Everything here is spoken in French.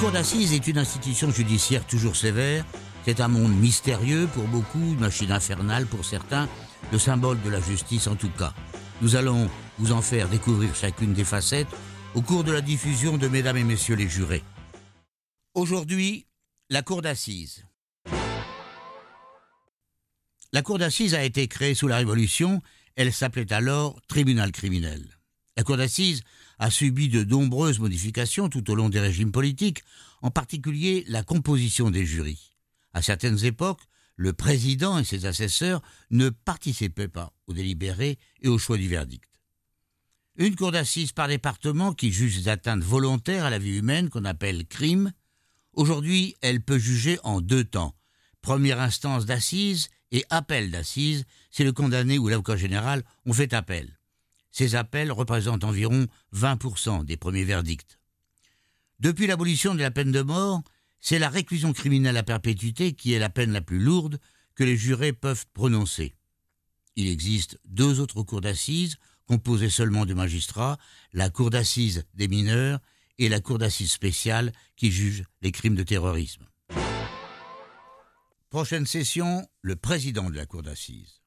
cour d'assises est une institution judiciaire toujours sévère. C'est un monde mystérieux pour beaucoup, une machine infernale pour certains, le symbole de la justice en tout cas. Nous allons vous en faire découvrir chacune des facettes au cours de la diffusion de Mesdames et Messieurs les jurés. Aujourd'hui, la cour d'assises. La cour d'assises a été créée sous la Révolution, elle s'appelait alors tribunal criminel. La cour d'assises a subi de nombreuses modifications tout au long des régimes politiques, en particulier la composition des jurys. À certaines époques, le président et ses assesseurs ne participaient pas aux délibérés et au choix du verdict. Une cour d'assises par département qui juge les atteintes volontaires à la vie humaine qu'on appelle crime. Aujourd'hui, elle peut juger en deux temps. Première instance d'assises et appel d'assises, c'est le condamné ou l'avocat général ont fait appel. Ces appels représentent environ 20% des premiers verdicts. Depuis l'abolition de la peine de mort, c'est la réclusion criminelle à perpétuité qui est la peine la plus lourde que les jurés peuvent prononcer. Il existe deux autres cours d'assises, composées seulement de magistrats, la cour d'assises des mineurs et la cour d'assises spéciale qui juge les crimes de terrorisme. Prochaine session, le président de la cour d'assises.